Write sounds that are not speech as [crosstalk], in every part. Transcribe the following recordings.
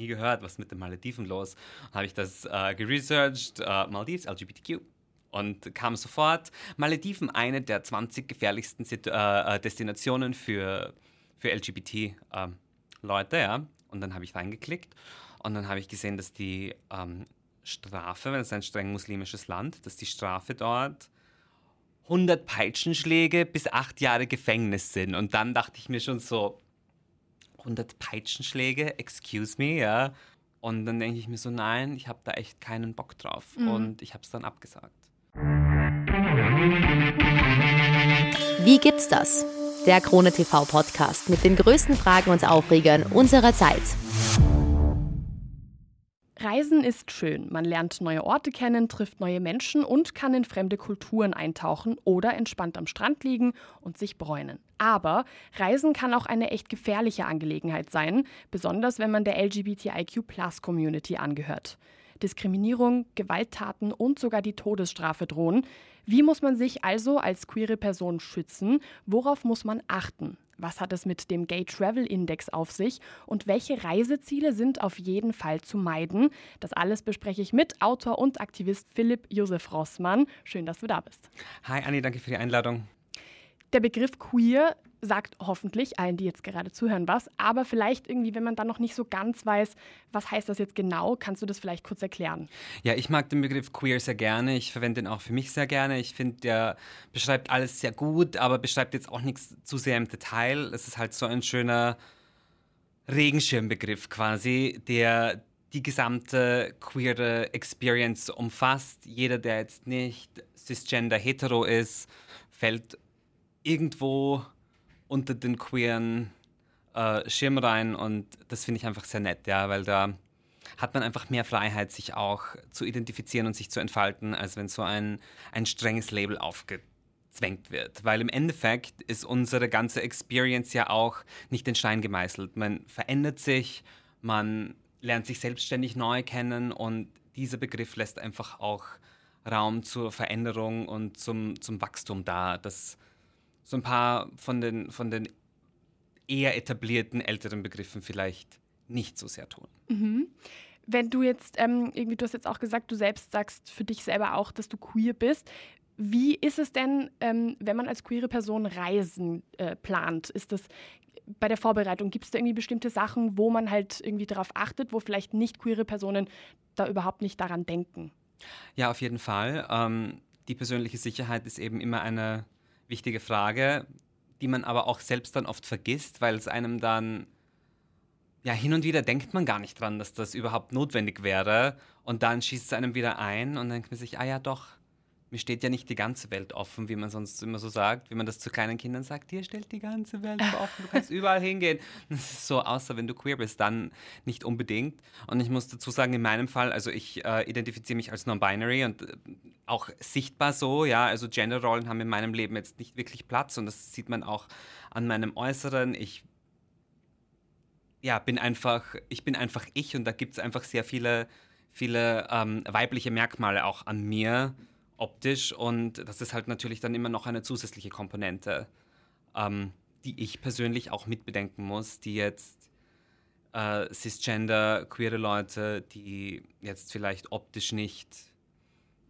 nie gehört, was mit den Malediven los? Habe ich das äh, geresearched, äh, Maldives, LGBTQ. Und kam sofort, Malediven, eine der 20 gefährlichsten Situ äh, äh, Destinationen für, für LGBT-Leute, ähm, ja. Und dann habe ich reingeklickt und dann habe ich gesehen, dass die ähm, Strafe, weil es ein streng muslimisches Land, dass die Strafe dort 100 Peitschenschläge bis 8 Jahre Gefängnis sind. Und dann dachte ich mir schon so, 100 Peitschenschläge, excuse me, ja. Und dann denke ich mir so, nein, ich habe da echt keinen Bock drauf. Mhm. Und ich habe es dann abgesagt. Wie gibt's das? Der Krone TV Podcast mit den größten Fragen und Aufregern unserer Zeit. Reisen ist schön. Man lernt neue Orte kennen, trifft neue Menschen und kann in fremde Kulturen eintauchen oder entspannt am Strand liegen und sich bräunen. Aber Reisen kann auch eine echt gefährliche Angelegenheit sein, besonders wenn man der LGBTIQ-Plus-Community angehört. Diskriminierung, Gewalttaten und sogar die Todesstrafe drohen. Wie muss man sich also als queere Person schützen? Worauf muss man achten? Was hat es mit dem Gay Travel Index auf sich und welche Reiseziele sind auf jeden Fall zu meiden? Das alles bespreche ich mit Autor und Aktivist Philipp Josef Rossmann. Schön, dass du da bist. Hi Anni, danke für die Einladung. Der Begriff queer sagt hoffentlich allen, die jetzt gerade zuhören, was. Aber vielleicht irgendwie, wenn man dann noch nicht so ganz weiß, was heißt das jetzt genau, kannst du das vielleicht kurz erklären? Ja, ich mag den Begriff queer sehr gerne. Ich verwende ihn auch für mich sehr gerne. Ich finde, der beschreibt alles sehr gut, aber beschreibt jetzt auch nichts zu sehr im Detail. Es ist halt so ein schöner Regenschirmbegriff quasi, der die gesamte queere Experience umfasst. Jeder, der jetzt nicht cisgender hetero ist, fällt irgendwo unter den queeren äh, Schirm rein und das finde ich einfach sehr nett, ja, weil da hat man einfach mehr Freiheit, sich auch zu identifizieren und sich zu entfalten, als wenn so ein, ein strenges Label aufgezwängt wird. Weil im Endeffekt ist unsere ganze Experience ja auch nicht in Stein gemeißelt. Man verändert sich, man lernt sich selbstständig neu kennen und dieser Begriff lässt einfach auch Raum zur Veränderung und zum, zum Wachstum da. Das so ein paar von den, von den eher etablierten älteren Begriffen vielleicht nicht so sehr tun. Mhm. Wenn du jetzt ähm, irgendwie, du hast jetzt auch gesagt, du selbst sagst für dich selber auch, dass du queer bist. Wie ist es denn, ähm, wenn man als queere Person Reisen äh, plant? Ist das bei der Vorbereitung, gibt es da irgendwie bestimmte Sachen, wo man halt irgendwie darauf achtet, wo vielleicht nicht queere Personen da überhaupt nicht daran denken? Ja, auf jeden Fall. Ähm, die persönliche Sicherheit ist eben immer eine wichtige Frage, die man aber auch selbst dann oft vergisst, weil es einem dann, ja, hin und wieder denkt man gar nicht dran, dass das überhaupt notwendig wäre. Und dann schießt es einem wieder ein und dann denkt man sich, ah ja, doch, mir steht ja nicht die ganze Welt offen, wie man sonst immer so sagt, wie man das zu kleinen Kindern sagt, dir stellt die ganze Welt offen, du kannst [laughs] überall hingehen. Das ist so, außer wenn du queer bist, dann nicht unbedingt. Und ich muss dazu sagen, in meinem Fall, also ich äh, identifiziere mich als non-binary und äh, auch sichtbar so, ja, also Genderrollen haben in meinem Leben jetzt nicht wirklich Platz und das sieht man auch an meinem Äußeren. Ich ja, bin einfach, ich bin einfach ich und da gibt es einfach sehr viele, viele ähm, weibliche Merkmale auch an mir optisch und das ist halt natürlich dann immer noch eine zusätzliche Komponente, ähm, die ich persönlich auch mitbedenken muss, die jetzt äh, cisgender, queere Leute, die jetzt vielleicht optisch nicht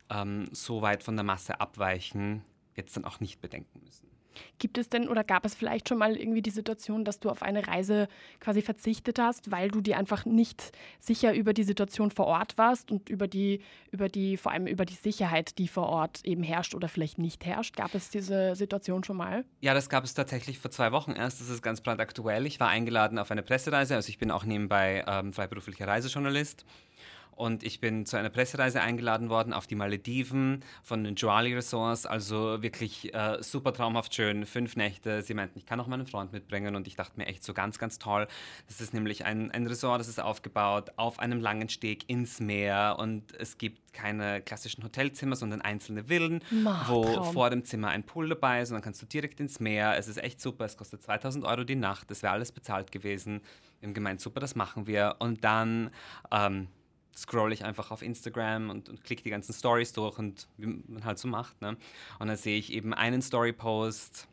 ähm, so weit von der Masse abweichen, jetzt dann auch nicht bedenken müssen. Gibt es denn oder gab es vielleicht schon mal irgendwie die Situation, dass du auf eine Reise quasi verzichtet hast, weil du dir einfach nicht sicher über die Situation vor Ort warst und über die, über die, vor allem über die Sicherheit, die vor Ort eben herrscht oder vielleicht nicht herrscht? Gab es diese Situation schon mal? Ja, das gab es tatsächlich vor zwei Wochen erst. Das ist ganz brandaktuell. Ich war eingeladen auf eine Pressereise, also ich bin auch nebenbei ähm, freiberuflicher Reisejournalist. Und ich bin zu einer Pressereise eingeladen worden auf die Malediven von den Joali Resorts. Also wirklich äh, super traumhaft schön. Fünf Nächte. Sie meinten, ich kann auch meinen Freund mitbringen. Und ich dachte mir echt so ganz, ganz toll. Das ist nämlich ein, ein Resort, das ist aufgebaut auf einem langen Steg ins Meer. Und es gibt keine klassischen Hotelzimmer, sondern einzelne Villen, Mach, wo Traum. vor dem Zimmer ein Pool dabei ist. Und dann kannst du direkt ins Meer. Es ist echt super. Es kostet 2000 Euro die Nacht. Das wäre alles bezahlt gewesen. Wir haben gemeint, super, das machen wir. Und dann... Ähm, scroll ich einfach auf Instagram und, und klicke die ganzen Stories durch und wie man halt so macht. Ne? Und dann sehe ich eben einen Story-Post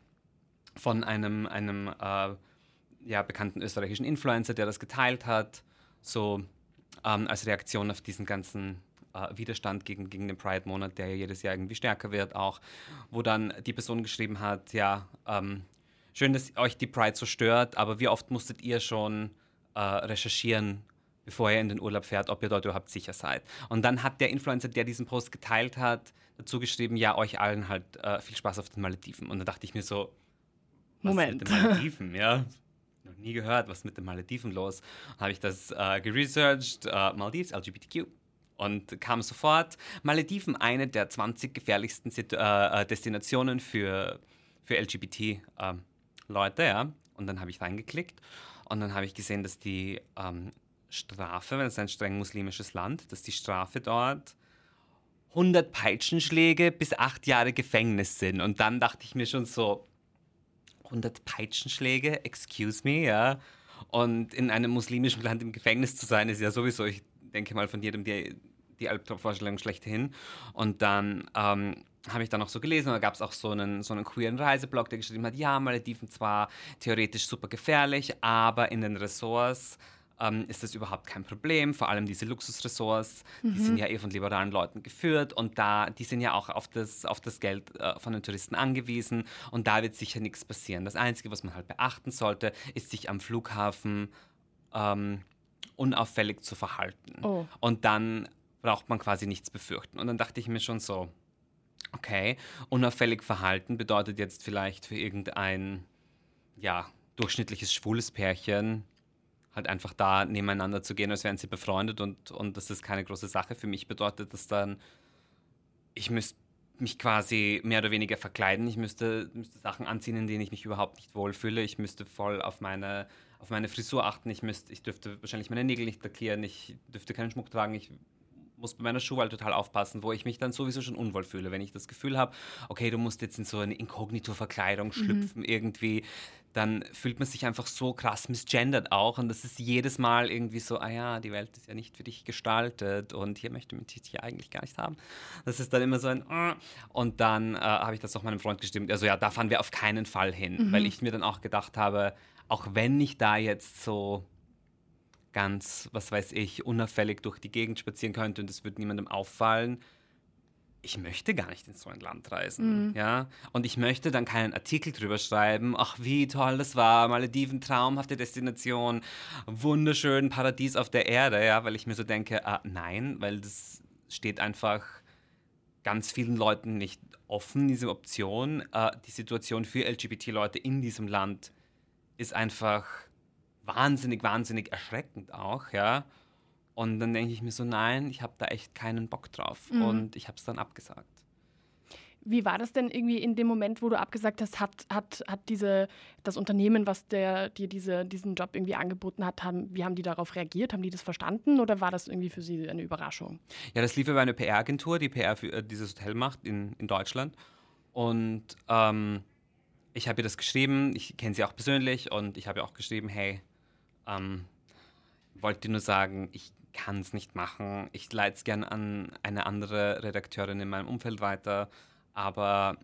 von einem, einem äh, ja, bekannten österreichischen Influencer, der das geteilt hat. so ähm, als Reaktion auf diesen ganzen äh, Widerstand gegen, gegen den Pride-Monat, der ja jedes Jahr irgendwie stärker wird, auch, wo dann die Person geschrieben hat, ja, ähm, schön, dass euch die Pride so stört, aber wie oft musstet ihr schon äh, recherchieren, bevor ihr in den Urlaub fährt, ob ihr dort überhaupt sicher seid. Und dann hat der Influencer, der diesen Post geteilt hat, dazu geschrieben, ja, euch allen halt äh, viel Spaß auf den Malediven. Und da dachte ich mir so, was Moment. mit den Malediven, ja? Noch nie gehört, was mit den Malediven los. Habe ich das äh, geresearched, äh, Maldives, LGBTQ. Und kam sofort, Malediven, eine der 20 gefährlichsten Situ äh, äh, Destinationen für, für LGBT-Leute, ja. Und dann habe ich reingeklickt und dann habe ich gesehen, dass die ähm, Strafe, weil es ein streng muslimisches Land, dass die Strafe dort 100 Peitschenschläge bis acht Jahre Gefängnis sind. Und dann dachte ich mir schon so, 100 Peitschenschläge, excuse me, ja. Und in einem muslimischen Land im Gefängnis zu sein, ist ja sowieso, ich denke mal, von jedem die, die Albtraumvorstellung schlechthin. Und dann ähm, habe ich dann noch so gelesen, da gab es auch so einen, so einen queeren Reiseblog, der geschrieben hat, ja, Malediven zwar theoretisch super gefährlich, aber in den Ressorts ähm, ist das überhaupt kein Problem. Vor allem diese Luxusressorts, mhm. die sind ja eh von liberalen Leuten geführt und da, die sind ja auch auf das, auf das Geld äh, von den Touristen angewiesen und da wird sicher nichts passieren. Das Einzige, was man halt beachten sollte, ist sich am Flughafen ähm, unauffällig zu verhalten. Oh. Und dann braucht man quasi nichts befürchten. Und dann dachte ich mir schon so, okay, unauffällig verhalten bedeutet jetzt vielleicht für irgendein, ja, durchschnittliches schwules Pärchen halt einfach da nebeneinander zu gehen, als wären sie befreundet und, und das ist keine große Sache. Für mich bedeutet das dann, ich müsste mich quasi mehr oder weniger verkleiden. Ich müsste, müsste Sachen anziehen, in denen ich mich überhaupt nicht wohlfühle. Ich müsste voll auf meine, auf meine Frisur achten. Ich, müsste, ich dürfte wahrscheinlich meine Nägel nicht lackieren. Ich dürfte keinen Schmuck tragen. Ich muss bei meiner Schuhwahl total aufpassen, wo ich mich dann sowieso schon unwohl fühle. Wenn ich das Gefühl habe, okay, du musst jetzt in so eine Inkognito-Verkleidung mhm. schlüpfen, mhm. irgendwie, dann fühlt man sich einfach so krass misgendert auch. Und das ist jedes Mal irgendwie so, ah ja, die Welt ist ja nicht für dich gestaltet und hier möchte man dich eigentlich gar nicht haben. Das ist dann immer so ein, äh. und dann äh, habe ich das auch meinem Freund gestimmt. Also ja, da fahren wir auf keinen Fall hin, mhm. weil ich mir dann auch gedacht habe, auch wenn ich da jetzt so ganz, was weiß ich, unauffällig durch die Gegend spazieren könnte und es würde niemandem auffallen. Ich möchte gar nicht in so ein Land reisen, mhm. ja. Und ich möchte dann keinen Artikel drüber schreiben. Ach, wie toll das war, Malediven, traumhafte Destination, wunderschön, Paradies auf der Erde, ja, weil ich mir so denke, ah, nein, weil das steht einfach ganz vielen Leuten nicht offen, diese Option. Äh, die Situation für LGBT-Leute in diesem Land ist einfach wahnsinnig, wahnsinnig erschreckend auch, ja. Und dann denke ich mir so, nein, ich habe da echt keinen Bock drauf. Mhm. Und ich habe es dann abgesagt. Wie war das denn irgendwie in dem Moment, wo du abgesagt hast, hat, hat, hat diese, das Unternehmen, was der, dir diese, diesen Job irgendwie angeboten hat, haben, wie haben die darauf reagiert? Haben die das verstanden oder war das irgendwie für sie eine Überraschung? Ja, das lief über eine PR-Agentur, die PR für äh, dieses Hotel macht in, in Deutschland. Und ähm, ich habe ihr das geschrieben, ich kenne sie auch persönlich und ich habe ihr auch geschrieben, hey, ähm, wollte nur sagen, ich kann es nicht machen. Ich leite es gern an eine andere Redakteurin in meinem Umfeld weiter, aber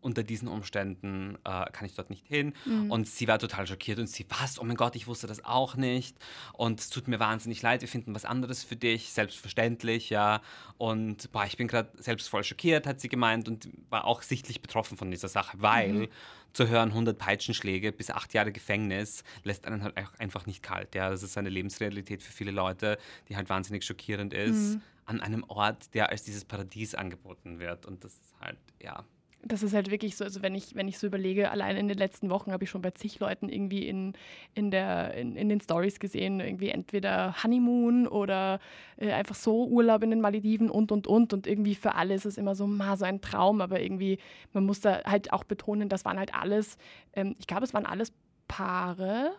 unter diesen Umständen äh, kann ich dort nicht hin. Mhm. Und sie war total schockiert und sie, was? Oh mein Gott, ich wusste das auch nicht. Und es tut mir wahnsinnig leid, wir finden was anderes für dich, selbstverständlich, ja. Und boah, ich bin gerade selbst voll schockiert, hat sie gemeint und war auch sichtlich betroffen von dieser Sache, weil mhm. Zu hören 100 Peitschenschläge bis acht Jahre Gefängnis lässt einen halt einfach nicht kalt. Ja, das ist eine Lebensrealität für viele Leute, die halt wahnsinnig schockierend ist. Mhm. An einem Ort, der als dieses Paradies angeboten wird. Und das ist halt, ja, das ist halt wirklich so, also wenn ich, wenn ich so überlege, allein in den letzten Wochen habe ich schon bei zig Leuten irgendwie in, in, der, in, in den Stories gesehen, irgendwie entweder Honeymoon oder äh, einfach so Urlaub in den Malediven und und und und irgendwie für alle ist es immer so, ma, so ein Traum, aber irgendwie, man muss da halt auch betonen, das waren halt alles, ähm, ich glaube, es waren alles Paare,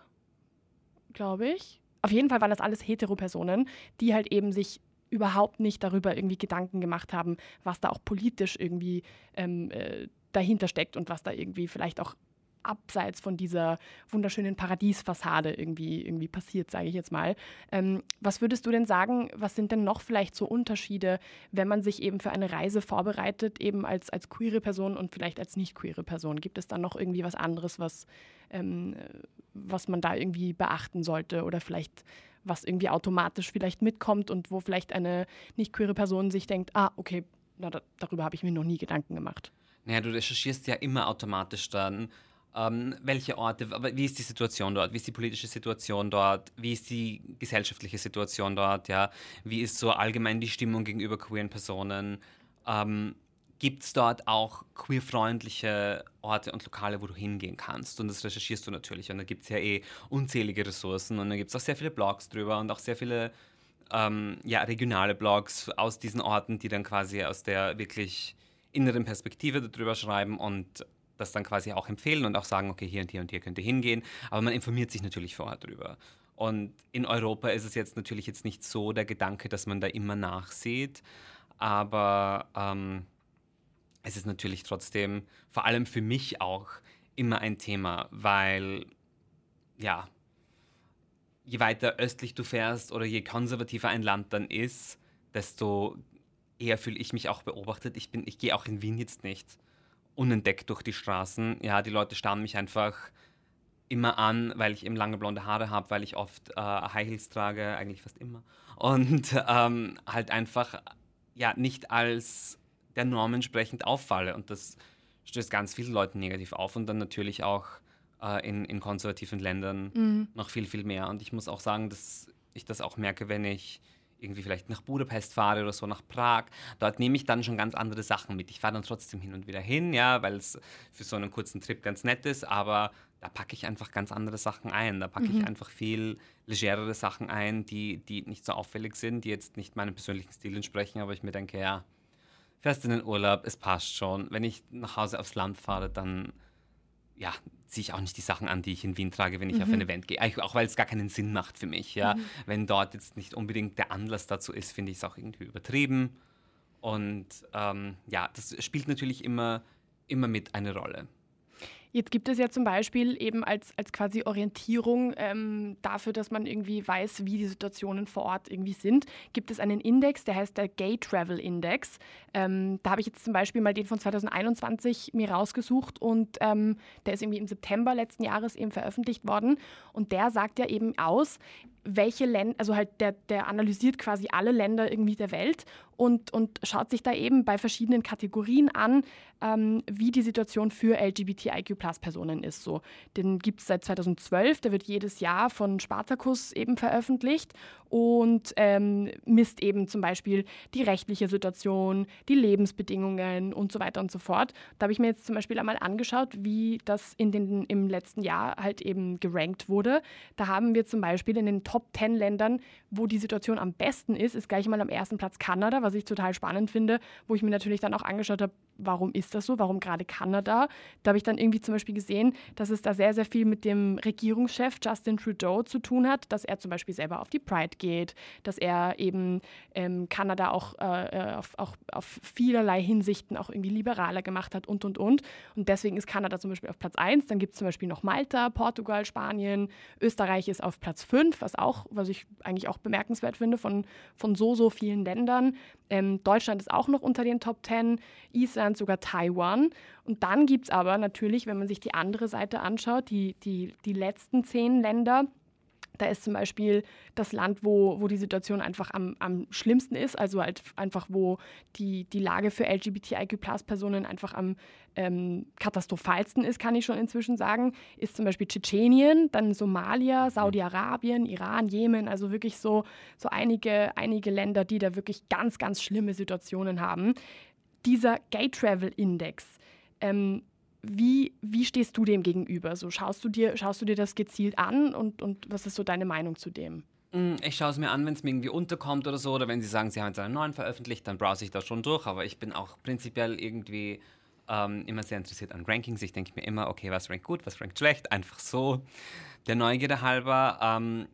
glaube ich. Auf jeden Fall waren das alles Hetero-Personen, die halt eben sich überhaupt nicht darüber irgendwie Gedanken gemacht haben, was da auch politisch irgendwie ähm, äh, dahinter steckt und was da irgendwie vielleicht auch abseits von dieser wunderschönen Paradiesfassade irgendwie, irgendwie passiert, sage ich jetzt mal. Ähm, was würdest du denn sagen, was sind denn noch vielleicht so Unterschiede, wenn man sich eben für eine Reise vorbereitet, eben als, als queere Person und vielleicht als nicht queere Person? Gibt es da noch irgendwie was anderes, was, ähm, was man da irgendwie beachten sollte oder vielleicht was irgendwie automatisch vielleicht mitkommt und wo vielleicht eine nicht queere Person sich denkt, ah, okay, na, da, darüber habe ich mir noch nie Gedanken gemacht. Naja, du recherchierst ja immer automatisch dann, ähm, welche Orte, wie ist die Situation dort, wie ist die politische Situation dort, wie ist die gesellschaftliche Situation dort, ja, wie ist so allgemein die Stimmung gegenüber queeren Personen. Ähm, Gibt es dort auch queerfreundliche Orte und Lokale, wo du hingehen kannst? Und das recherchierst du natürlich. Und da gibt es ja eh unzählige Ressourcen und da gibt es auch sehr viele Blogs drüber und auch sehr viele ähm, ja, regionale Blogs aus diesen Orten, die dann quasi aus der wirklich inneren Perspektive darüber schreiben und das dann quasi auch empfehlen und auch sagen, okay, hier und hier und hier könnt ihr hingehen. Aber man informiert sich natürlich vorher drüber. Und in Europa ist es jetzt natürlich jetzt nicht so der Gedanke, dass man da immer nachsieht. Aber ähm, es ist natürlich trotzdem, vor allem für mich auch, immer ein Thema, weil, ja, je weiter östlich du fährst oder je konservativer ein Land dann ist, desto eher fühle ich mich auch beobachtet. Ich, ich gehe auch in Wien jetzt nicht unentdeckt durch die Straßen. Ja, die Leute starren mich einfach immer an, weil ich eben lange blonde Haare habe, weil ich oft äh, High Heels trage, eigentlich fast immer. Und ähm, halt einfach ja nicht als der Norm entsprechend auffalle. Und das stößt ganz vielen Leuten negativ auf und dann natürlich auch äh, in, in konservativen Ländern mhm. noch viel, viel mehr. Und ich muss auch sagen, dass ich das auch merke, wenn ich irgendwie vielleicht nach Budapest fahre oder so, nach Prag, dort nehme ich dann schon ganz andere Sachen mit. Ich fahre dann trotzdem hin und wieder hin, ja, weil es für so einen kurzen Trip ganz nett ist, aber da packe ich einfach ganz andere Sachen ein. Da packe mhm. ich einfach viel legerere Sachen ein, die, die nicht so auffällig sind, die jetzt nicht meinem persönlichen Stil entsprechen, aber ich mir denke, ja, fährst in den Urlaub, es passt schon. Wenn ich nach Hause aufs Land fahre, dann ja, ziehe ich auch nicht die Sachen an, die ich in Wien trage, wenn ich mhm. auf ein Event gehe. Auch weil es gar keinen Sinn macht für mich. Ja? Mhm. Wenn dort jetzt nicht unbedingt der Anlass dazu ist, finde ich es auch irgendwie übertrieben. Und ähm, ja, das spielt natürlich immer, immer mit eine Rolle. Jetzt gibt es ja zum Beispiel eben als, als quasi Orientierung ähm, dafür, dass man irgendwie weiß, wie die Situationen vor Ort irgendwie sind, gibt es einen Index, der heißt der Gay Travel Index. Ähm, da habe ich jetzt zum Beispiel mal den von 2021 mir rausgesucht und ähm, der ist irgendwie im September letzten Jahres eben veröffentlicht worden. Und der sagt ja eben aus, welche Länder, also halt der, der analysiert quasi alle Länder irgendwie der Welt und, und schaut sich da eben bei verschiedenen Kategorien an, ähm, wie die Situation für LGBTIQ-Personen ist. So. Den gibt es seit 2012, der wird jedes Jahr von Spartacus eben veröffentlicht und ähm, misst eben zum Beispiel die rechtliche Situation, die Lebensbedingungen und so weiter und so fort. Da habe ich mir jetzt zum Beispiel einmal angeschaut, wie das in den, im letzten Jahr halt eben gerankt wurde. Da haben wir zum Beispiel in den Top 10 Ländern, wo die Situation am besten ist, ist gleich mal am ersten Platz Kanada, was ich total spannend finde, wo ich mir natürlich dann auch angeschaut habe, warum ist das so, warum gerade Kanada. Da habe ich dann irgendwie zum Beispiel gesehen, dass es da sehr, sehr viel mit dem Regierungschef Justin Trudeau zu tun hat, dass er zum Beispiel selber auf die Pride geht, dass er eben ähm, Kanada auch äh, äh auf, auch auf vielerlei Hinsichten auch irgendwie liberaler gemacht hat und, und, und. Und deswegen ist Kanada zum Beispiel auf Platz 1. Dann gibt es zum Beispiel noch Malta, Portugal, Spanien, Österreich ist auf Platz 5, was auch, was ich eigentlich auch bemerkenswert finde von, von so, so vielen Ländern. Ähm, Deutschland ist auch noch unter den Top 10, Island, sogar Taiwan. Und dann gibt es aber natürlich, wenn man sich die andere Seite anschaut, die, die, die letzten zehn Länder, da ist zum Beispiel das Land, wo, wo die Situation einfach am, am schlimmsten ist, also halt einfach, wo die, die Lage für LGBTIQ-Personen einfach am ähm, katastrophalsten ist, kann ich schon inzwischen sagen, ist zum Beispiel Tschetschenien, dann Somalia, Saudi-Arabien, Iran, Jemen, also wirklich so, so einige, einige Länder, die da wirklich ganz, ganz schlimme Situationen haben. Dieser Gay Travel Index, ähm, wie, wie stehst du dem gegenüber? So schaust du dir, schaust du dir das gezielt an und, und was ist so deine Meinung zu dem? Mm, ich schaue es mir an, wenn es mir irgendwie unterkommt oder so, oder wenn sie sagen, sie haben jetzt einen neuen veröffentlicht, dann browse ich da schon durch. Aber ich bin auch prinzipiell irgendwie ähm, immer sehr interessiert an Rankings. Ich denke mir immer, okay, was rankt gut, was rankt schlecht, einfach so. Der Neugierde halber. Ähm,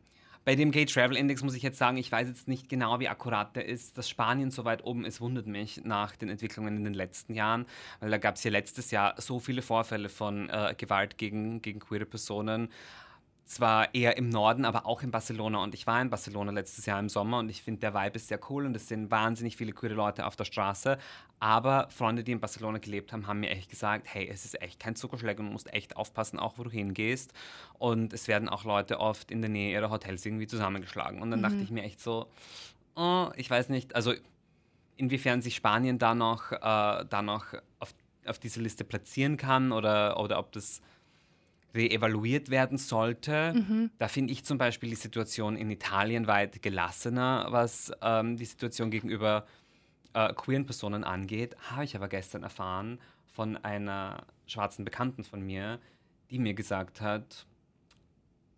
bei dem Gay Travel Index muss ich jetzt sagen, ich weiß jetzt nicht genau, wie akkurat der ist. Dass Spanien so weit oben ist, wundert mich nach den Entwicklungen in den letzten Jahren, weil da gab es ja letztes Jahr so viele Vorfälle von äh, Gewalt gegen, gegen queere Personen. Zwar eher im Norden, aber auch in Barcelona. Und ich war in Barcelona letztes Jahr im Sommer und ich finde, der Vibe ist sehr cool und es sind wahnsinnig viele coole Leute auf der Straße. Aber Freunde, die in Barcelona gelebt haben, haben mir echt gesagt, hey, es ist echt kein Zuckerschlag und du musst echt aufpassen, auch wo du hingehst. Und es werden auch Leute oft in der Nähe ihrer Hotels irgendwie zusammengeschlagen. Und dann mhm. dachte ich mir echt so, oh, ich weiß nicht, also inwiefern sich Spanien da noch, äh, da noch auf, auf diese Liste platzieren kann oder, oder ob das reevaluiert werden sollte. Mhm. Da finde ich zum Beispiel die Situation in Italien weit gelassener, was ähm, die Situation gegenüber äh, queeren Personen angeht. Habe ich aber gestern erfahren von einer schwarzen Bekannten von mir, die mir gesagt hat,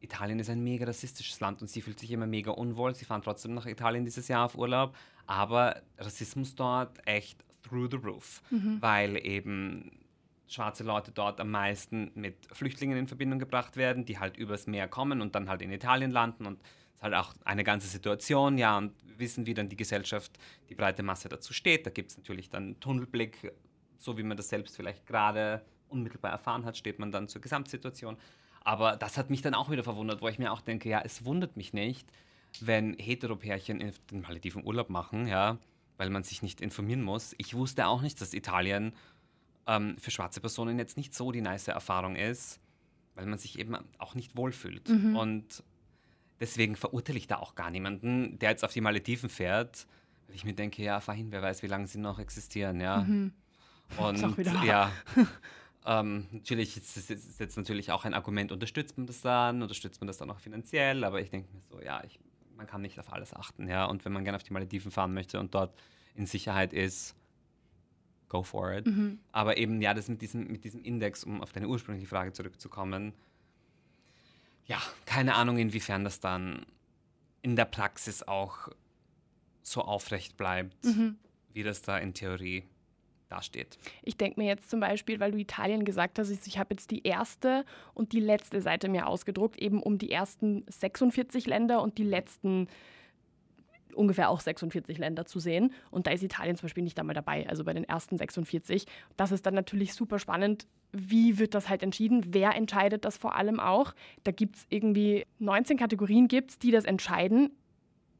Italien ist ein mega rassistisches Land und sie fühlt sich immer mega unwohl. Sie fahren trotzdem nach Italien dieses Jahr auf Urlaub, aber Rassismus dort echt through the roof, mhm. weil eben schwarze Leute dort am meisten mit Flüchtlingen in Verbindung gebracht werden, die halt übers Meer kommen und dann halt in Italien landen und es ist halt auch eine ganze Situation, ja, und wissen, wie dann die Gesellschaft, die breite Masse dazu steht. Da gibt es natürlich dann Tunnelblick, so wie man das selbst vielleicht gerade unmittelbar erfahren hat, steht man dann zur Gesamtsituation. Aber das hat mich dann auch wieder verwundert, wo ich mir auch denke, ja, es wundert mich nicht, wenn Heteropärchen in den Malediven Urlaub machen, ja, weil man sich nicht informieren muss. Ich wusste auch nicht, dass Italien ähm, für schwarze Personen jetzt nicht so die nice Erfahrung ist, weil man sich eben auch nicht wohlfühlt. Mhm. Und deswegen verurteile ich da auch gar niemanden, der jetzt auf die Malediven fährt, weil ich mir denke, ja, fahr hin, wer weiß, wie lange sie noch existieren, ja. Mhm. Und ja. [laughs] Ähm, natürlich ist es jetzt natürlich auch ein Argument, unterstützt man das dann, unterstützt man das dann auch finanziell, aber ich denke mir so, ja, ich, man kann nicht auf alles achten, ja. Und wenn man gerne auf die Malediven fahren möchte und dort in Sicherheit ist, go for it. Mhm. Aber eben, ja, das mit diesem, mit diesem Index, um auf deine ursprüngliche Frage zurückzukommen, ja, keine Ahnung, inwiefern das dann in der Praxis auch so aufrecht bleibt, mhm. wie das da in Theorie dasteht. Ich denke mir jetzt zum Beispiel, weil du Italien gesagt hast, ich habe jetzt die erste und die letzte Seite mir ausgedruckt, eben um die ersten 46 Länder und die letzten ungefähr auch 46 Länder zu sehen. Und da ist Italien zum Beispiel nicht einmal dabei, also bei den ersten 46. Das ist dann natürlich super spannend. Wie wird das halt entschieden? Wer entscheidet das vor allem auch? Da gibt es irgendwie 19 Kategorien, gibt's, die das entscheiden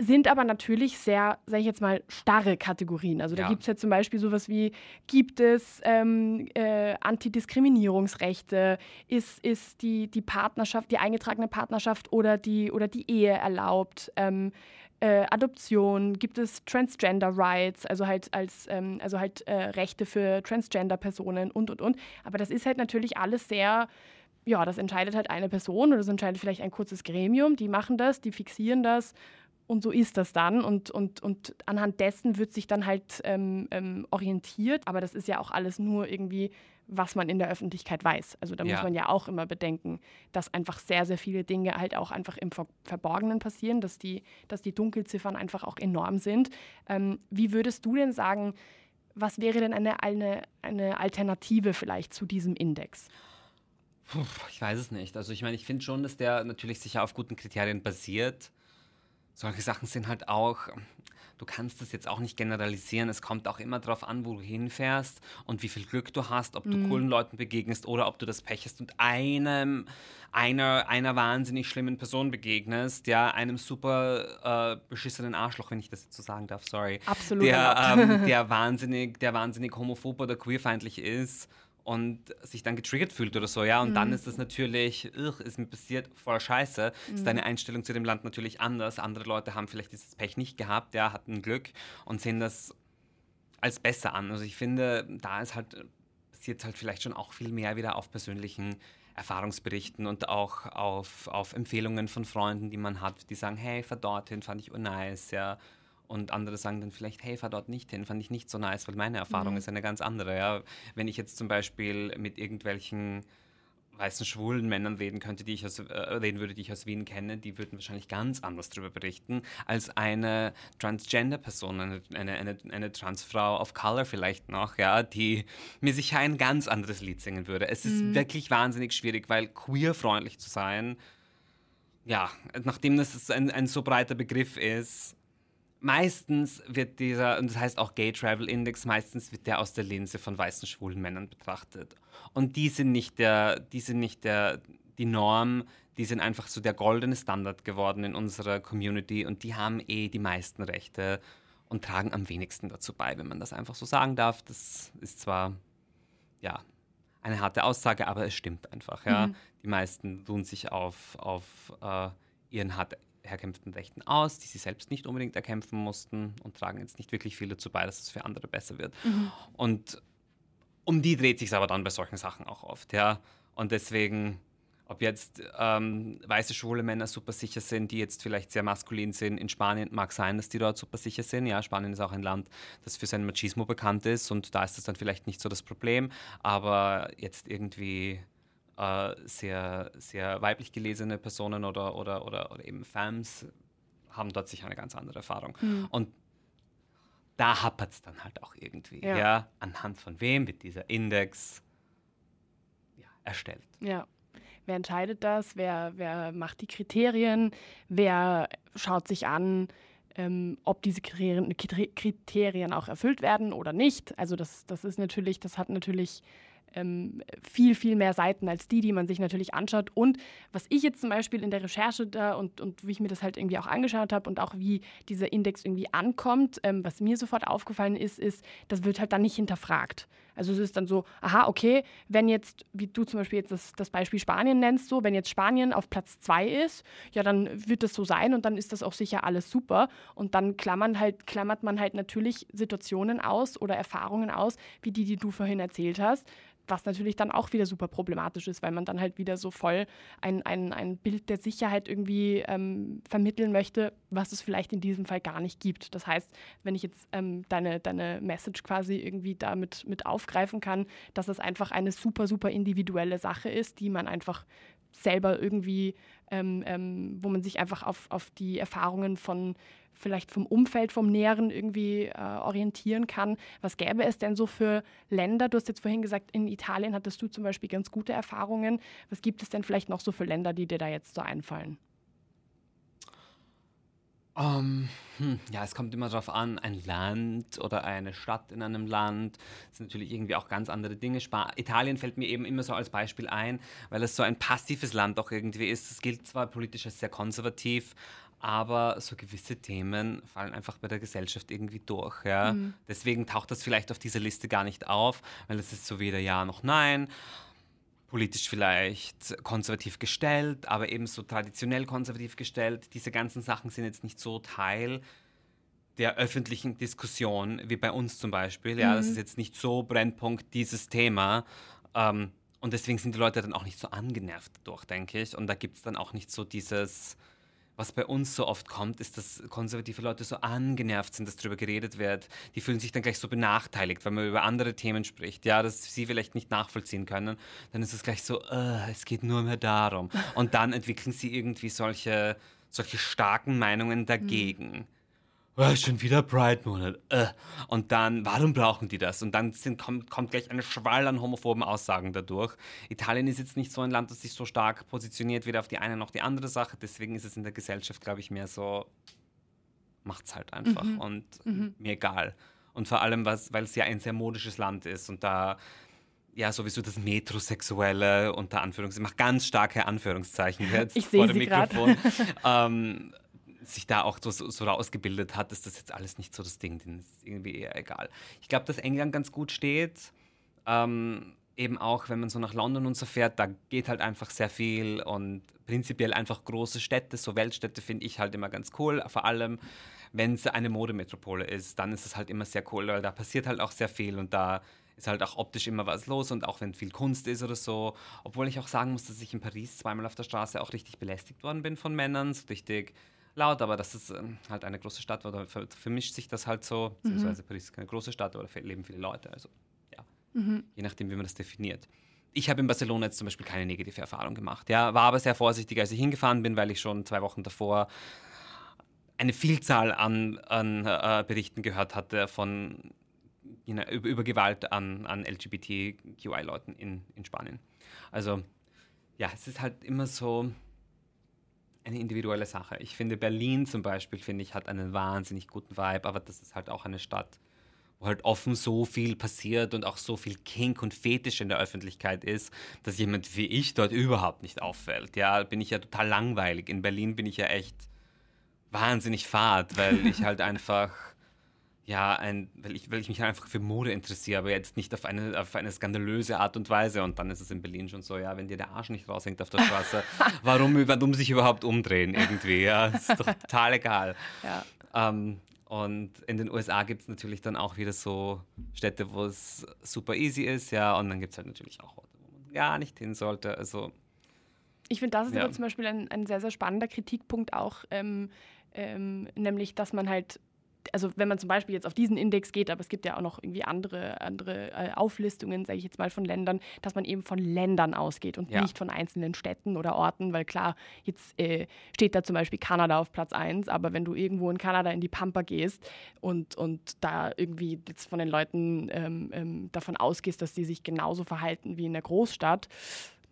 sind aber natürlich sehr, sage ich jetzt mal, starre Kategorien. Also da ja. gibt es ja zum Beispiel sowas wie, gibt es ähm, äh, Antidiskriminierungsrechte, ist, ist die, die Partnerschaft, die eingetragene Partnerschaft oder die, oder die Ehe erlaubt, ähm, äh, Adoption, gibt es Transgender Rights, also halt als ähm, also halt äh, Rechte für Transgender-Personen und und und. Aber das ist halt natürlich alles sehr, ja, das entscheidet halt eine Person oder das entscheidet vielleicht ein kurzes Gremium, die machen das, die fixieren das und so ist das dann. Und, und, und anhand dessen wird sich dann halt ähm, ähm, orientiert. Aber das ist ja auch alles nur irgendwie, was man in der Öffentlichkeit weiß. Also da ja. muss man ja auch immer bedenken, dass einfach sehr, sehr viele Dinge halt auch einfach im Ver Verborgenen passieren, dass die, dass die Dunkelziffern einfach auch enorm sind. Ähm, wie würdest du denn sagen, was wäre denn eine, eine, eine Alternative vielleicht zu diesem Index? Puh, ich weiß es nicht. Also ich meine, ich finde schon, dass der natürlich sicher auf guten Kriterien basiert solche Sachen sind halt auch, du kannst das jetzt auch nicht generalisieren. Es kommt auch immer darauf an, wo du hinfährst und wie viel Glück du hast, ob du mhm. coolen Leuten begegnest oder ob du das Pech hast und einem, einer, einer wahnsinnig schlimmen Person begegnest, ja, einem super äh, beschissenen Arschloch, wenn ich das jetzt so sagen darf, sorry. Absolut. Der, ähm, [laughs] der, wahnsinnig, der wahnsinnig homophob oder queerfeindlich ist und sich dann getriggert fühlt oder so, ja. Und mhm. dann ist das natürlich, ugh, ist mir passiert, voll scheiße. Mhm. Ist deine Einstellung zu dem Land natürlich anders. Andere Leute haben vielleicht dieses Pech nicht gehabt, ja, hatten Glück und sehen das als besser an. Also ich finde, da ist halt, passiert halt vielleicht schon auch viel mehr wieder auf persönlichen Erfahrungsberichten und auch auf, auf Empfehlungen von Freunden, die man hat, die sagen, hey, fahr dorthin, fand ich nice, ja und andere sagen dann vielleicht, hey, fahr dort nicht hin, fand ich nicht so nice, weil meine Erfahrung mhm. ist eine ganz andere. Ja? Wenn ich jetzt zum Beispiel mit irgendwelchen weißen schwulen Männern reden könnte, die ich aus, äh, reden würde, die ich aus Wien kenne, die würden wahrscheinlich ganz anders darüber berichten als eine Transgender-Person, eine, eine, eine, eine, Transfrau of Color vielleicht noch, ja, die mir sicher ein ganz anderes Lied singen würde. Es ist mhm. wirklich wahnsinnig schwierig, weil queer-freundlich zu sein, ja, nachdem das ein, ein so breiter Begriff ist, meistens wird dieser, und das heißt auch Gay Travel Index, meistens wird der aus der Linse von weißen schwulen Männern betrachtet. Und die sind nicht der, die sind nicht der, die Norm, die sind einfach so der goldene Standard geworden in unserer Community und die haben eh die meisten Rechte und tragen am wenigsten dazu bei, wenn man das einfach so sagen darf. Das ist zwar ja eine harte Aussage, aber es stimmt einfach. Ja. Mhm. Die meisten tun sich auf, auf äh, ihren hart herkämpften Rechten aus, die sie selbst nicht unbedingt erkämpfen mussten und tragen jetzt nicht wirklich viel dazu bei, dass es für andere besser wird. Mhm. Und um die dreht sich aber dann bei solchen Sachen auch oft. Ja. Und deswegen ob jetzt ähm, weiße schwule Männer super sicher sind, die jetzt vielleicht sehr maskulin sind. In Spanien mag sein, dass die dort super sicher sind. Ja, Spanien ist auch ein Land, das für sein Machismo bekannt ist und da ist das dann vielleicht nicht so das Problem. Aber jetzt irgendwie äh, sehr, sehr weiblich gelesene Personen oder, oder, oder, oder eben Fans haben dort sicher eine ganz andere Erfahrung. Mhm. Und da hapert es dann halt auch irgendwie. Ja. ja. Anhand von wem wird dieser Index ja, erstellt. Ja. Wer entscheidet das? Wer, wer macht die Kriterien? Wer schaut sich an, ähm, ob diese Kriterien, Kriterien auch erfüllt werden oder nicht? Also das, das ist natürlich, das hat natürlich ähm, viel, viel mehr Seiten als die, die man sich natürlich anschaut. Und was ich jetzt zum Beispiel in der Recherche da und, und wie ich mir das halt irgendwie auch angeschaut habe und auch wie dieser Index irgendwie ankommt, ähm, was mir sofort aufgefallen ist, ist, das wird halt dann nicht hinterfragt. Also es ist dann so, aha, okay, wenn jetzt, wie du zum Beispiel jetzt das, das Beispiel Spanien nennst, so, wenn jetzt Spanien auf Platz zwei ist, ja, dann wird das so sein und dann ist das auch sicher alles super. Und dann klammern halt, klammert man halt natürlich Situationen aus oder Erfahrungen aus, wie die, die du vorhin erzählt hast, was natürlich dann auch wieder super problematisch ist, weil man dann halt wieder so voll ein, ein, ein Bild der Sicherheit irgendwie ähm, vermitteln möchte, was es vielleicht in diesem Fall gar nicht gibt. Das heißt, wenn ich jetzt ähm, deine, deine Message quasi irgendwie damit mit aufgreifen kann, dass es einfach eine super, super individuelle Sache ist, die man einfach selber irgendwie, ähm, ähm wo man sich einfach auf, auf die Erfahrungen von vielleicht vom Umfeld, vom Näheren irgendwie äh, orientieren kann. Was gäbe es denn so für Länder? Du hast jetzt vorhin gesagt, in Italien hattest du zum Beispiel ganz gute Erfahrungen. Was gibt es denn vielleicht noch so für Länder, die dir da jetzt so einfallen? Um, hm, ja, es kommt immer darauf an, ein Land oder eine Stadt in einem Land. Sind natürlich irgendwie auch ganz andere Dinge. Sp Italien fällt mir eben immer so als Beispiel ein, weil es so ein passives Land auch irgendwie ist. Es gilt zwar politisch als sehr konservativ, aber so gewisse Themen fallen einfach bei der Gesellschaft irgendwie durch. Ja? Mhm. Deswegen taucht das vielleicht auf dieser Liste gar nicht auf, weil es ist so weder Ja noch Nein. Politisch vielleicht konservativ gestellt, aber ebenso traditionell konservativ gestellt. Diese ganzen Sachen sind jetzt nicht so Teil der öffentlichen Diskussion wie bei uns zum Beispiel. Ja, mhm. das ist jetzt nicht so Brennpunkt dieses Thema. Ähm, und deswegen sind die Leute dann auch nicht so angenervt durch, denke ich. Und da gibt es dann auch nicht so dieses, was bei uns so oft kommt, ist, dass konservative Leute so angenervt sind, dass darüber geredet wird. Die fühlen sich dann gleich so benachteiligt, wenn man über andere Themen spricht. Ja, dass sie vielleicht nicht nachvollziehen können. Dann ist es gleich so, uh, es geht nur mehr darum. Und dann entwickeln sie irgendwie solche, solche starken Meinungen dagegen. Mhm [laughs] oh, schon wieder Pride-Monat. Äh. Und dann, warum brauchen die das? Und dann sind, kommt, kommt gleich eine Schwall an homophoben Aussagen dadurch. Italien ist jetzt nicht so ein Land, das sich so stark positioniert, weder auf die eine noch die andere Sache. Deswegen ist es in der Gesellschaft, glaube ich, mehr so, macht's halt einfach mhm. und mhm. mir egal. Und vor allem, weil es ja ein sehr modisches Land ist und da ja sowieso das Metrosexuelle unter Anführungszeichen, ich mache ganz starke Anführungszeichen [laughs] jetzt ich vor dem Mikrofon. [laughs] ähm, sich da auch so, so rausgebildet hat, ist das jetzt alles nicht so das Ding. Denen ist irgendwie eher egal. Ich glaube, dass England ganz gut steht. Ähm, eben auch, wenn man so nach London und so fährt, da geht halt einfach sehr viel und prinzipiell einfach große Städte, so Weltstädte finde ich halt immer ganz cool. Vor allem, wenn es eine Modemetropole ist, dann ist es halt immer sehr cool, weil da passiert halt auch sehr viel und da ist halt auch optisch immer was los und auch wenn viel Kunst ist oder so. Obwohl ich auch sagen muss, dass ich in Paris zweimal auf der Straße auch richtig belästigt worden bin von Männern, so richtig laut, aber das ist ähm, halt eine große Stadt, da vermischt sich das halt so, mhm. beziehungsweise Paris ist keine große Stadt, aber da leben viele Leute, also ja, mhm. je nachdem, wie man das definiert. Ich habe in Barcelona jetzt zum Beispiel keine negative Erfahrung gemacht, ja, war aber sehr vorsichtig, als ich hingefahren bin, weil ich schon zwei Wochen davor eine Vielzahl an, an äh, Berichten gehört hatte von über, über, Gewalt an, an LGBTQI-Leuten in, in Spanien. Also ja, es ist halt immer so, eine individuelle Sache. Ich finde Berlin zum Beispiel, finde ich, hat einen wahnsinnig guten Vibe, aber das ist halt auch eine Stadt, wo halt offen so viel passiert und auch so viel Kink und Fetisch in der Öffentlichkeit ist, dass jemand wie ich dort überhaupt nicht auffällt. Ja, bin ich ja total langweilig. In Berlin bin ich ja echt wahnsinnig fad, weil ich [laughs] halt einfach ja, ein, weil, ich, weil ich mich einfach für Mode interessiere, aber jetzt nicht auf eine, auf eine skandalöse Art und Weise. Und dann ist es in Berlin schon so, ja, wenn dir der Arsch nicht raushängt auf der Straße, [laughs] warum, warum sich überhaupt umdrehen irgendwie? Ja, ist doch total egal. Ja. Ähm, und in den USA gibt es natürlich dann auch wieder so Städte, wo es super easy ist, ja, und dann gibt es halt natürlich auch Orte, wo man gar nicht hin sollte. Also ich finde, das ist ja. aber zum Beispiel ein, ein, sehr, sehr spannender Kritikpunkt auch, ähm, ähm, nämlich, dass man halt also wenn man zum Beispiel jetzt auf diesen Index geht, aber es gibt ja auch noch irgendwie andere, andere äh, Auflistungen, sage ich jetzt mal, von Ländern, dass man eben von Ländern ausgeht und ja. nicht von einzelnen Städten oder Orten, weil klar, jetzt äh, steht da zum Beispiel Kanada auf Platz 1, aber wenn du irgendwo in Kanada in die Pampa gehst und, und da irgendwie jetzt von den Leuten ähm, ähm, davon ausgehst, dass die sich genauso verhalten wie in der Großstadt,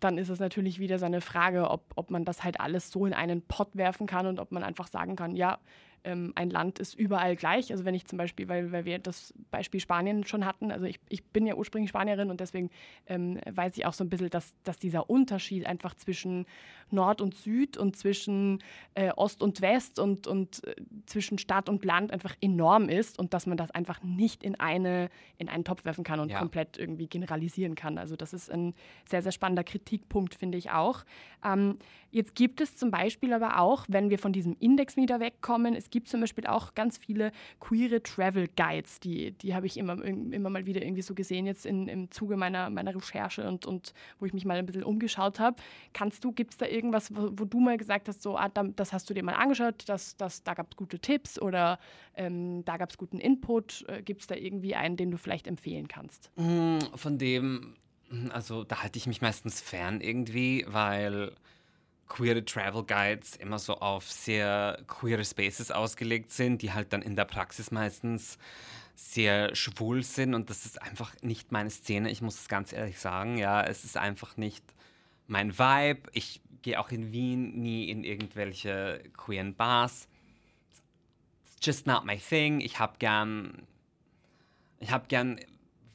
dann ist es natürlich wieder so eine Frage, ob, ob man das halt alles so in einen Pott werfen kann und ob man einfach sagen kann, ja, ähm, ein Land ist überall gleich. Also wenn ich zum Beispiel, weil, weil wir das Beispiel Spanien schon hatten, also ich, ich bin ja ursprünglich Spanierin und deswegen ähm, weiß ich auch so ein bisschen, dass, dass dieser Unterschied einfach zwischen Nord und Süd und zwischen äh, Ost und West und, und äh, zwischen Stadt und Land einfach enorm ist und dass man das einfach nicht in, eine, in einen Topf werfen kann und ja. komplett irgendwie generalisieren kann. Also das ist ein sehr, sehr spannender Kritikpunkt, finde ich auch. Ähm, jetzt gibt es zum Beispiel aber auch, wenn wir von diesem Index wieder wegkommen, es gibt zum Beispiel auch ganz viele queere Travel Guides, die, die habe ich immer, immer mal wieder irgendwie so gesehen, jetzt in, im Zuge meiner, meiner Recherche und, und wo ich mich mal ein bisschen umgeschaut habe. Kannst du, gibt es da irgendwas, wo, wo, du mal gesagt hast, so, ah, das hast du dir mal angeschaut, das, das, da gab es gute Tipps oder ähm, da gab es guten Input? Äh, gibt es da irgendwie einen, den du vielleicht empfehlen kannst? Mm, von dem, also da halte ich mich meistens fern irgendwie, weil queere Travel Guides immer so auf sehr queere Spaces ausgelegt sind, die halt dann in der Praxis meistens sehr schwul sind und das ist einfach nicht meine Szene. Ich muss es ganz ehrlich sagen, ja, es ist einfach nicht mein Vibe. Ich gehe auch in Wien nie in irgendwelche queeren Bars. It's just not my thing. Ich habe gern, ich habe gern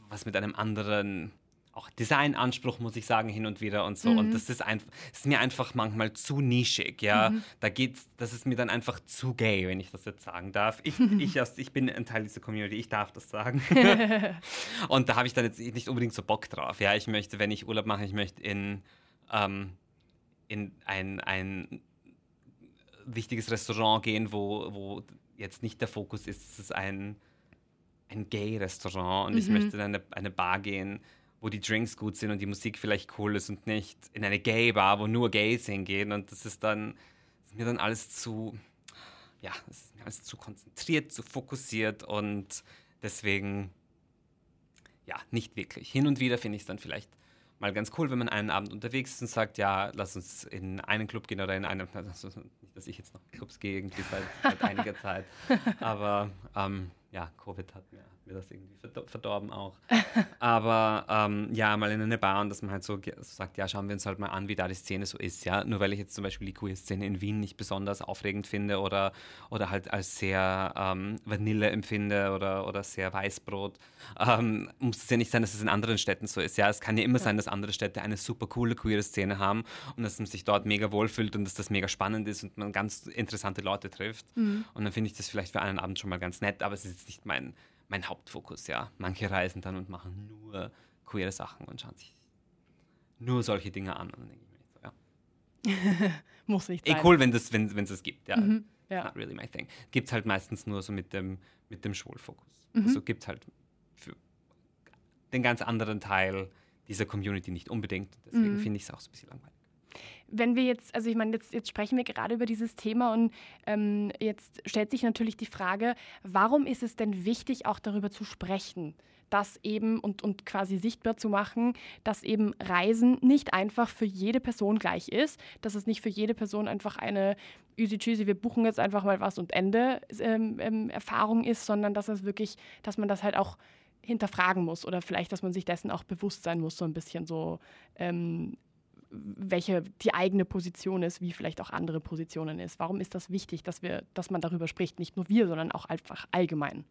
was mit einem anderen auch Designanspruch, muss ich sagen, hin und wieder und so. Mhm. Und das ist, ein, ist mir einfach manchmal zu nischig, ja. Mhm. Da geht's, das ist mir dann einfach zu gay, wenn ich das jetzt sagen darf. Ich, [laughs] ich, erst, ich bin ein Teil dieser Community, ich darf das sagen. [laughs] und da habe ich dann jetzt nicht unbedingt so Bock drauf. Ja, ich möchte, wenn ich Urlaub mache, ich möchte in, ähm, in ein, ein wichtiges Restaurant gehen, wo, wo jetzt nicht der Fokus ist, es ist ein, ein Gay-Restaurant und mhm. ich möchte in eine, eine Bar gehen, wo die Drinks gut sind und die Musik vielleicht cool ist und nicht in eine Gay-Bar, wo nur Gays hingehen. Und das ist dann ist mir dann alles zu, ja, es ist mir alles zu konzentriert, zu fokussiert und deswegen, ja, nicht wirklich. Hin und wieder finde ich es dann vielleicht mal ganz cool, wenn man einen Abend unterwegs ist und sagt, ja, lass uns in einen Club gehen oder in einem, [laughs] also nicht, dass ich jetzt noch Clubs gehe, irgendwie seit, seit einiger Zeit, [laughs] aber ähm, ja, Covid hat mir mir das irgendwie verdorben auch. [laughs] Aber ähm, ja, mal in eine Bar und dass man halt so, sagt, ja, schauen wir uns halt mal an, wie da die Szene so ist, ja. Nur weil ich jetzt zum Beispiel die Queer-Szene in Wien nicht besonders aufregend finde oder, oder halt als sehr ähm, Vanille empfinde oder, oder sehr Weißbrot, ähm, muss es ja nicht sein, dass es in anderen Städten so ist, ja. Es kann ja immer ja. sein, dass andere Städte eine super coole queere Szene haben und dass man sich dort mega wohlfühlt und dass das mega spannend ist und man ganz interessante Leute trifft. Mhm. Und dann finde ich das vielleicht für einen Abend schon mal ganz nett, aber es ist jetzt nicht mein mein Hauptfokus, ja. Manche reisen dann und machen nur queere Sachen und schauen sich nur solche Dinge an. Und dann denke ich mir so, ja. [laughs] Muss nicht sein. Eh cool, wenn es wenn, es gibt, ja. Mhm, ja. Not really my thing. Gibt es halt meistens nur so mit dem, mit dem Schwulfokus. Mhm. Also gibt es halt für den ganz anderen Teil dieser Community nicht unbedingt. Deswegen mhm. finde ich es auch so ein bisschen langweilig wenn wir jetzt, also ich meine, jetzt, jetzt sprechen wir gerade über dieses Thema und ähm, jetzt stellt sich natürlich die Frage, warum ist es denn wichtig, auch darüber zu sprechen? das eben und, und quasi sichtbar zu machen, dass eben Reisen nicht einfach für jede Person gleich ist, dass es nicht für jede Person einfach eine easy cheesy, wir buchen jetzt einfach mal was und Ende ähm, ähm, Erfahrung ist, sondern dass es wirklich, dass man das halt auch hinterfragen muss oder vielleicht, dass man sich dessen auch bewusst sein muss, so ein bisschen so ähm, welche die eigene Position ist, wie vielleicht auch andere Positionen ist. Warum ist das wichtig, dass wir, dass man darüber spricht? Nicht nur wir, sondern auch einfach allgemein.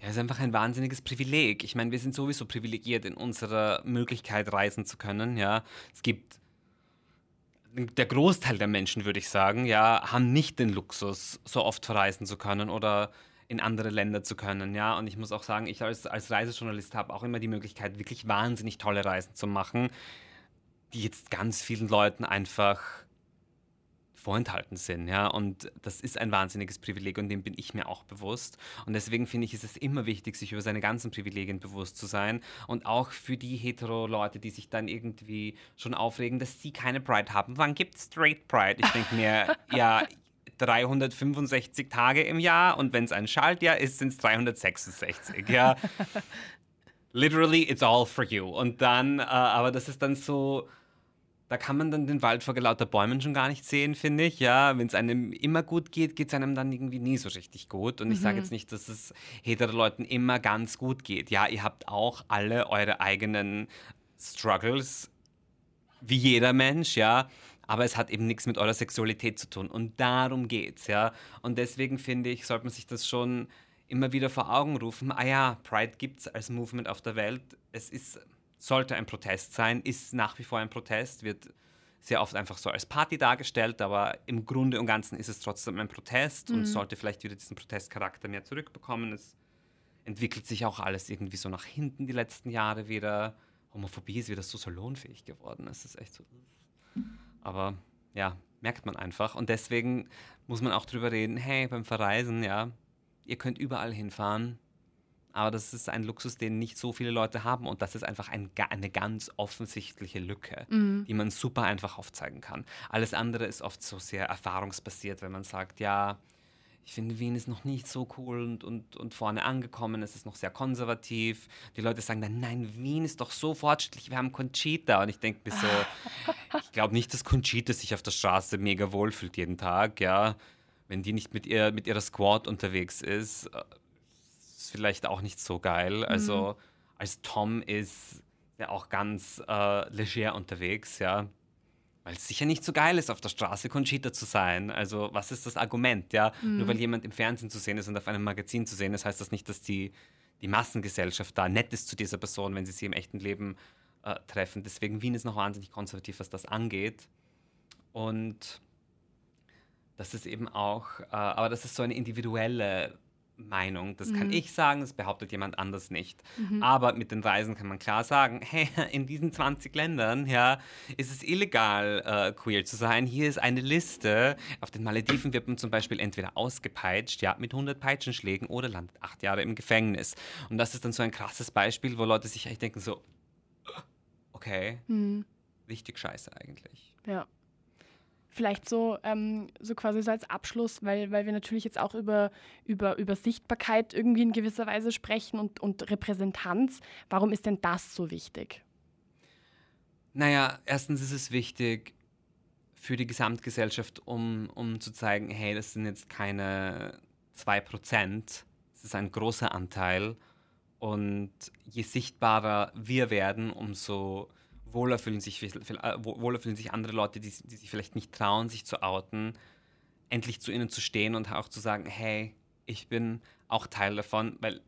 Ja, es ist einfach ein wahnsinniges Privileg. Ich meine, wir sind sowieso privilegiert in unserer Möglichkeit, reisen zu können. Ja, es gibt der Großteil der Menschen, würde ich sagen, ja, haben nicht den Luxus, so oft verreisen zu können oder in andere Länder zu können, ja. Und ich muss auch sagen, ich als, als Reisejournalist habe auch immer die Möglichkeit, wirklich wahnsinnig tolle Reisen zu machen, die jetzt ganz vielen Leuten einfach vorenthalten sind, ja. Und das ist ein wahnsinniges Privileg und dem bin ich mir auch bewusst. Und deswegen finde ich, ist es immer wichtig, sich über seine ganzen Privilegien bewusst zu sein. Und auch für die hetero-Leute, die sich dann irgendwie schon aufregen, dass sie keine Pride haben. Wann gibt es Straight Pride? Ich denke mir, [laughs] ja, 365 Tage im Jahr und wenn es ein Schaltjahr ist, sind es 366, ja. [laughs] Literally, it's all for you. Und dann, äh, aber das ist dann so, da kann man dann den Wald vor lauter Bäumen schon gar nicht sehen, finde ich. Ja, wenn es einem immer gut geht, geht es einem dann irgendwie nie so richtig gut. Und ich sage mhm. jetzt nicht, dass es hetero Leuten immer ganz gut geht. Ja, ihr habt auch alle eure eigenen Struggles, wie jeder Mensch, ja. Aber es hat eben nichts mit eurer Sexualität zu tun. Und darum geht's, ja. Und deswegen finde ich, sollte man sich das schon immer wieder vor Augen rufen. Ah ja, Pride gibt es als Movement auf der Welt. Es ist sollte ein Protest sein, ist nach wie vor ein Protest, wird sehr oft einfach so als Party dargestellt, aber im Grunde und Ganzen ist es trotzdem ein Protest mhm. und sollte vielleicht wieder diesen Protestcharakter mehr zurückbekommen. Es entwickelt sich auch alles irgendwie so nach hinten die letzten Jahre wieder. Homophobie ist wieder so salonfähig geworden. Es ist echt so. Aber ja, merkt man einfach. Und deswegen muss man auch drüber reden, hey, beim Verreisen, ja, ihr könnt überall hinfahren aber das ist ein Luxus, den nicht so viele Leute haben. Und das ist einfach ein, eine ganz offensichtliche Lücke, mhm. die man super einfach aufzeigen kann. Alles andere ist oft so sehr erfahrungsbasiert, wenn man sagt, ja, ich finde, Wien ist noch nicht so cool und, und, und vorne angekommen, es ist noch sehr konservativ. Die Leute sagen dann, nein, Wien ist doch so fortschrittlich, wir haben Conchita. Und ich denke mir so, [laughs] ich glaube nicht, dass Conchita sich auf der Straße mega wohlfühlt jeden Tag, ja. Wenn die nicht mit, ihr, mit ihrer Squad unterwegs ist, vielleicht auch nicht so geil. Also mhm. als Tom ist er auch ganz äh, leger unterwegs, ja. Weil es sicher nicht so geil ist, auf der Straße Conchita zu sein. Also, was ist das Argument, ja? Mhm. Nur weil jemand im Fernsehen zu sehen ist und auf einem Magazin zu sehen ist, heißt das nicht, dass die, die Massengesellschaft da nett ist zu dieser Person, wenn sie sie im echten Leben äh, treffen. Deswegen Wien ist noch wahnsinnig konservativ, was das angeht. Und das ist eben auch, äh, aber das ist so eine individuelle Meinung. Das mhm. kann ich sagen, das behauptet jemand anders nicht. Mhm. Aber mit den Reisen kann man klar sagen, [laughs] hey, in diesen 20 Ländern ja, ist es illegal, äh, queer zu sein. Hier ist eine Liste. Auf den Malediven wird man zum Beispiel entweder ausgepeitscht, ja, mit 100 Peitschenschlägen oder landet acht Jahre im Gefängnis. Und das ist dann so ein krasses Beispiel, wo Leute sich eigentlich denken so, [gasps] okay, mhm. richtig scheiße eigentlich. Ja. Vielleicht so, ähm, so quasi so als Abschluss, weil, weil wir natürlich jetzt auch über, über, über Sichtbarkeit irgendwie in gewisser Weise sprechen und, und Repräsentanz. Warum ist denn das so wichtig? Naja, erstens ist es wichtig für die Gesamtgesellschaft, um, um zu zeigen, hey, das sind jetzt keine 2%, es ist ein großer Anteil. Und je sichtbarer wir werden, umso wohler fühlen sich, äh, wohler fühlen sich andere Leute, die, die sich vielleicht nicht trauen, sich zu outen, endlich zu ihnen zu stehen und auch zu sagen, hey, ich bin auch Teil davon, weil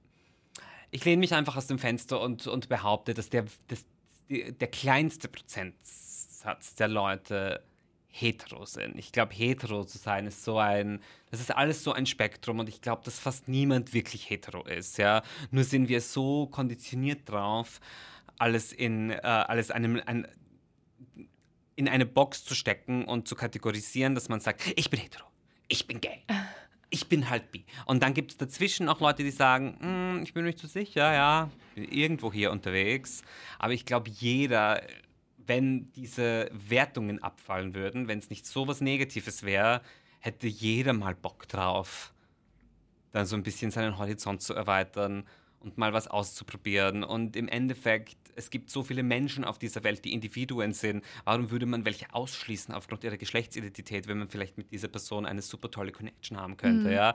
ich lehne mich einfach aus dem Fenster und, und behaupte, dass der, das, der kleinste Prozentsatz der Leute hetero sind. Ich glaube, hetero zu sein ist so ein, das ist alles so ein Spektrum und ich glaube, dass fast niemand wirklich hetero ist. Ja? Nur sind wir so konditioniert drauf, alles in, äh, alles einem, ein, in eine Box zu stecken und zu kategorisieren, dass man sagt, ich bin hetero, ich bin gay, [laughs] ich bin halt bi. Und dann gibt es dazwischen auch Leute, die sagen, hm, ich bin nicht so sicher, ja, bin irgendwo hier unterwegs. Aber ich glaube, jeder, wenn diese Wertungen abfallen würden, wenn es nicht so was Negatives wäre, hätte jeder mal Bock drauf, dann so ein bisschen seinen Horizont zu erweitern und mal was auszuprobieren. Und im Endeffekt es gibt so viele Menschen auf dieser Welt, die Individuen sind. Warum würde man welche ausschließen aufgrund ihrer Geschlechtsidentität, wenn man vielleicht mit dieser Person eine super tolle Connection haben könnte? Mhm. Ja?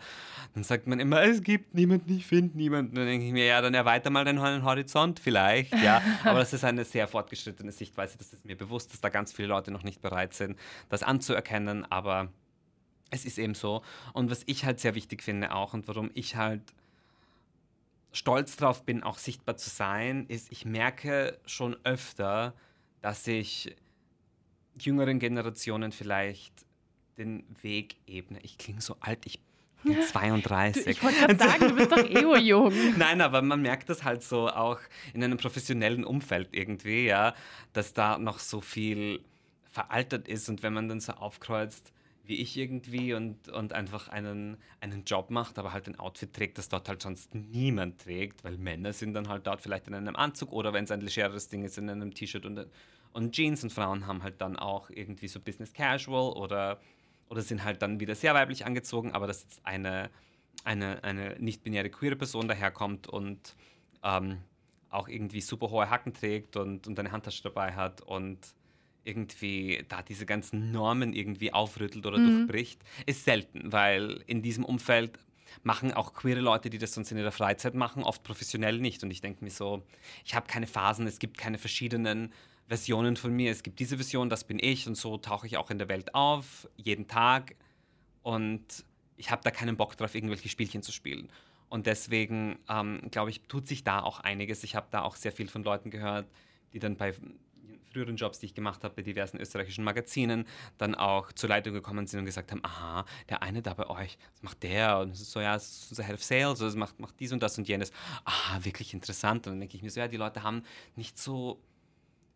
Dann sagt man immer, es gibt niemanden, ich finde niemanden. Dann denke ich mir, ja, dann erweiter mal deinen Horizont vielleicht. Ja? [laughs] Aber das ist eine sehr fortgeschrittene Sichtweise. Das ist mir bewusst, dass da ganz viele Leute noch nicht bereit sind, das anzuerkennen. Aber es ist eben so. Und was ich halt sehr wichtig finde auch und warum ich halt stolz drauf bin, auch sichtbar zu sein, ist, ich merke schon öfter, dass ich jüngeren Generationen vielleicht den Weg ebne. Ich klinge so alt, ich bin 32. Du, ich wollte gerade sagen, du bist doch [laughs] eh jung. Nein, aber man merkt das halt so auch in einem professionellen Umfeld irgendwie, ja, dass da noch so viel veraltet ist und wenn man dann so aufkreuzt, wie ich irgendwie und, und einfach einen, einen Job macht, aber halt ein Outfit trägt, das dort halt sonst niemand trägt, weil Männer sind dann halt dort vielleicht in einem Anzug oder wenn es ein legeres Ding ist, in einem T-Shirt und, und Jeans und Frauen haben halt dann auch irgendwie so Business Casual oder, oder sind halt dann wieder sehr weiblich angezogen, aber dass jetzt eine, eine, eine nicht-binäre queere Person daherkommt und ähm, auch irgendwie super hohe Hacken trägt und, und eine Handtasche dabei hat und irgendwie da diese ganzen Normen irgendwie aufrüttelt oder mhm. durchbricht, ist selten, weil in diesem Umfeld machen auch queere Leute, die das sonst in ihrer Freizeit machen, oft professionell nicht. Und ich denke mir so, ich habe keine Phasen, es gibt keine verschiedenen Versionen von mir. Es gibt diese Version, das bin ich und so tauche ich auch in der Welt auf, jeden Tag. Und ich habe da keinen Bock drauf, irgendwelche Spielchen zu spielen. Und deswegen, ähm, glaube ich, tut sich da auch einiges. Ich habe da auch sehr viel von Leuten gehört, die dann bei früheren Jobs, die ich gemacht habe bei diversen österreichischen Magazinen, dann auch zur Leitung gekommen sind und gesagt haben, aha, der eine da bei euch, was macht der? Und so, ja, das ist unser Head of Sales, also macht, macht dies und das und jenes. Aha, wirklich interessant. Und dann denke ich mir so, ja, die Leute haben nicht so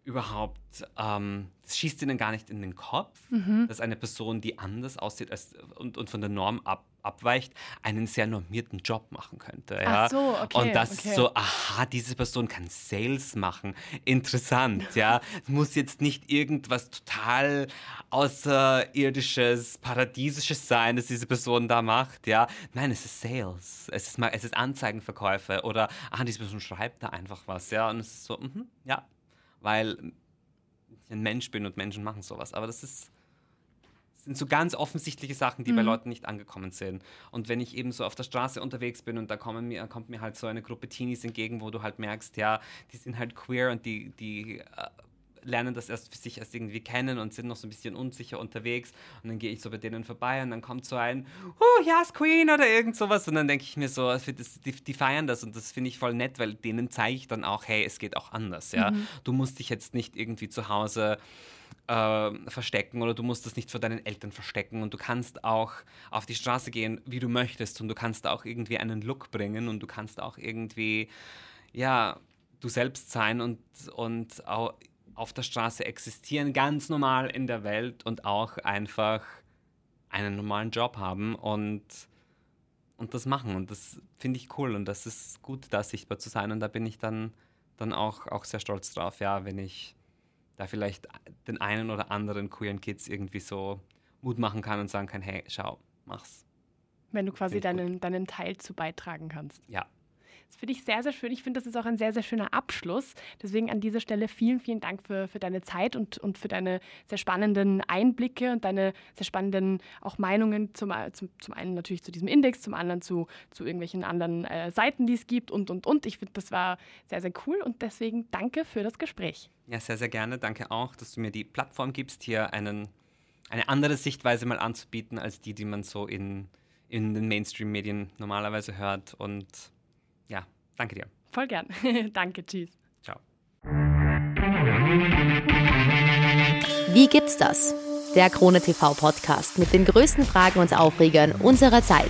überhaupt, ähm, das schießt ihnen gar nicht in den Kopf, mhm. dass eine Person, die anders aussieht als, und, und von der Norm ab, abweicht, einen sehr normierten Job machen könnte. Ja? Ach so, okay. Und das okay. ist so, aha, diese Person kann Sales machen. Interessant, ja. [laughs] Muss jetzt nicht irgendwas total außerirdisches, paradiesisches sein, das diese Person da macht, ja. Nein, es ist Sales. Es ist, es ist Anzeigenverkäufe oder, aha, diese Person schreibt da einfach was, ja. Und es ist so, mh, ja, weil ich ein Mensch bin und Menschen machen sowas. Aber das ist sind so ganz offensichtliche Sachen, die mhm. bei Leuten nicht angekommen sind. Und wenn ich eben so auf der Straße unterwegs bin und da mir, kommt mir halt so eine Gruppe Teenies entgegen, wo du halt merkst, ja, die sind halt queer und die, die äh, lernen das erst für sich erst irgendwie kennen und sind noch so ein bisschen unsicher unterwegs. Und dann gehe ich so bei denen vorbei und dann kommt so ein, oh, ja, yes, Queen oder irgend sowas. Und dann denke ich mir so, die, die, feiern das und das finde ich voll nett, weil denen zeige ich dann auch, hey, es geht auch anders. Ja? Mhm. Du musst dich jetzt nicht irgendwie zu Hause äh, verstecken oder du musst das nicht vor deinen Eltern verstecken und du kannst auch auf die Straße gehen, wie du möchtest und du kannst auch irgendwie einen Look bringen und du kannst auch irgendwie, ja, du selbst sein und, und auch auf der Straße existieren, ganz normal in der Welt und auch einfach einen normalen Job haben und, und das machen. Und das finde ich cool und das ist gut, da sichtbar zu sein. Und da bin ich dann, dann auch, auch sehr stolz drauf, ja, wenn ich da vielleicht den einen oder anderen queeren Kids irgendwie so Mut machen kann und sagen kann, hey, schau, mach's. Wenn du quasi deinen, deinen Teil zu beitragen kannst. Ja, das finde ich sehr, sehr schön. Ich finde, das ist auch ein sehr, sehr schöner Abschluss. Deswegen an dieser Stelle vielen, vielen Dank für, für deine Zeit und, und für deine sehr spannenden Einblicke und deine sehr spannenden auch Meinungen. Zum, zum, zum einen natürlich zu diesem Index, zum anderen zu, zu irgendwelchen anderen äh, Seiten, die es gibt und, und, und. Ich finde, das war sehr, sehr cool und deswegen danke für das Gespräch. Ja, sehr, sehr gerne. Danke auch, dass du mir die Plattform gibst, hier einen, eine andere Sichtweise mal anzubieten, als die, die man so in, in den Mainstream-Medien normalerweise hört. Und ja, danke dir. Voll gern. [laughs] danke, tschüss. Ciao. Wie gibt's das? Der Krone TV Podcast mit den größten Fragen und Aufregern unserer Zeit.